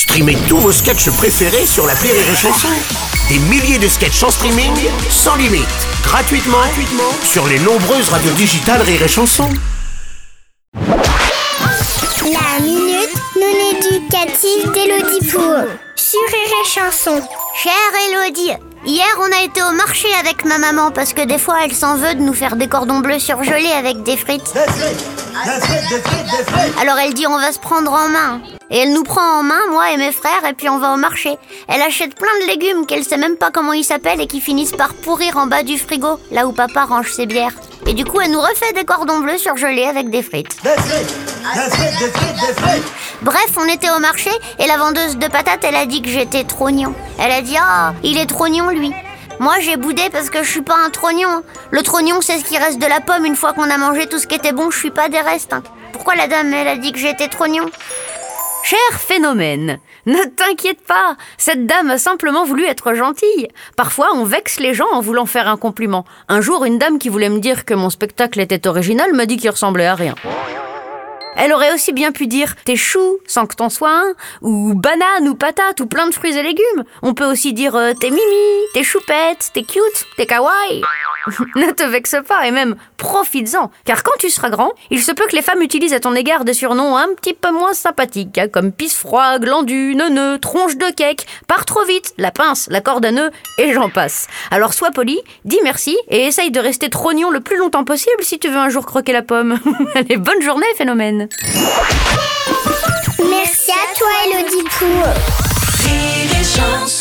Streamez tous vos sketchs préférés sur la Rire et Chanson. Des milliers de sketchs en streaming, sans limite, gratuitement, gratuitement sur les nombreuses radios digitales Rire et Chanson. La minute non éducative d'Elodie Pour sur Rire et Chanson. Chère Elodie, hier on a été au marché avec ma maman parce que des fois elle s'en veut de nous faire des cordons bleus surgelés avec des frites. Alors elle dit on va se prendre en main. Et elle nous prend en main, moi et mes frères, et puis on va au marché. Elle achète plein de légumes qu'elle sait même pas comment ils s'appellent et qui finissent par pourrir en bas du frigo, là où papa range ses bières. Et du coup, elle nous refait des cordons bleus surgelés avec des frites. Bref, on était au marché et la vendeuse de patates, elle a dit que j'étais trognon. Elle a dit Ah, il est trognon lui. Moi, j'ai boudé parce que je suis pas un trognon. Le trognon, c'est ce qui reste de la pomme une fois qu'on a mangé tout ce qui était bon. Je suis pas des restes. hein. Pourquoi la dame, elle a dit que j'étais trognon Cher phénomène, ne t'inquiète pas, cette dame a simplement voulu être gentille. Parfois, on vexe les gens en voulant faire un compliment. Un jour, une dame qui voulait me dire que mon spectacle était original m'a dit qu'il ressemblait à rien. Elle aurait aussi bien pu dire tes choux sans que t'en sois un, ou banane ou patate ou plein de fruits et légumes. On peut aussi dire euh, t'es mimi, t'es choupette, t'es cute, t'es kawaii. Ne te vexe pas et même profites-en, car quand tu seras grand, il se peut que les femmes utilisent à ton égard des surnoms un petit peu moins sympathiques, hein, comme pisse-froid, glandu, neuneu, tronche de cake, pars trop vite, la pince, la corde à nœud, et j'en passe. Alors sois poli, dis merci et essaye de rester trognon le plus longtemps possible si tu veux un jour croquer la pomme. Allez, bonne journée, phénomène. Merci à toi, Elodie chanson.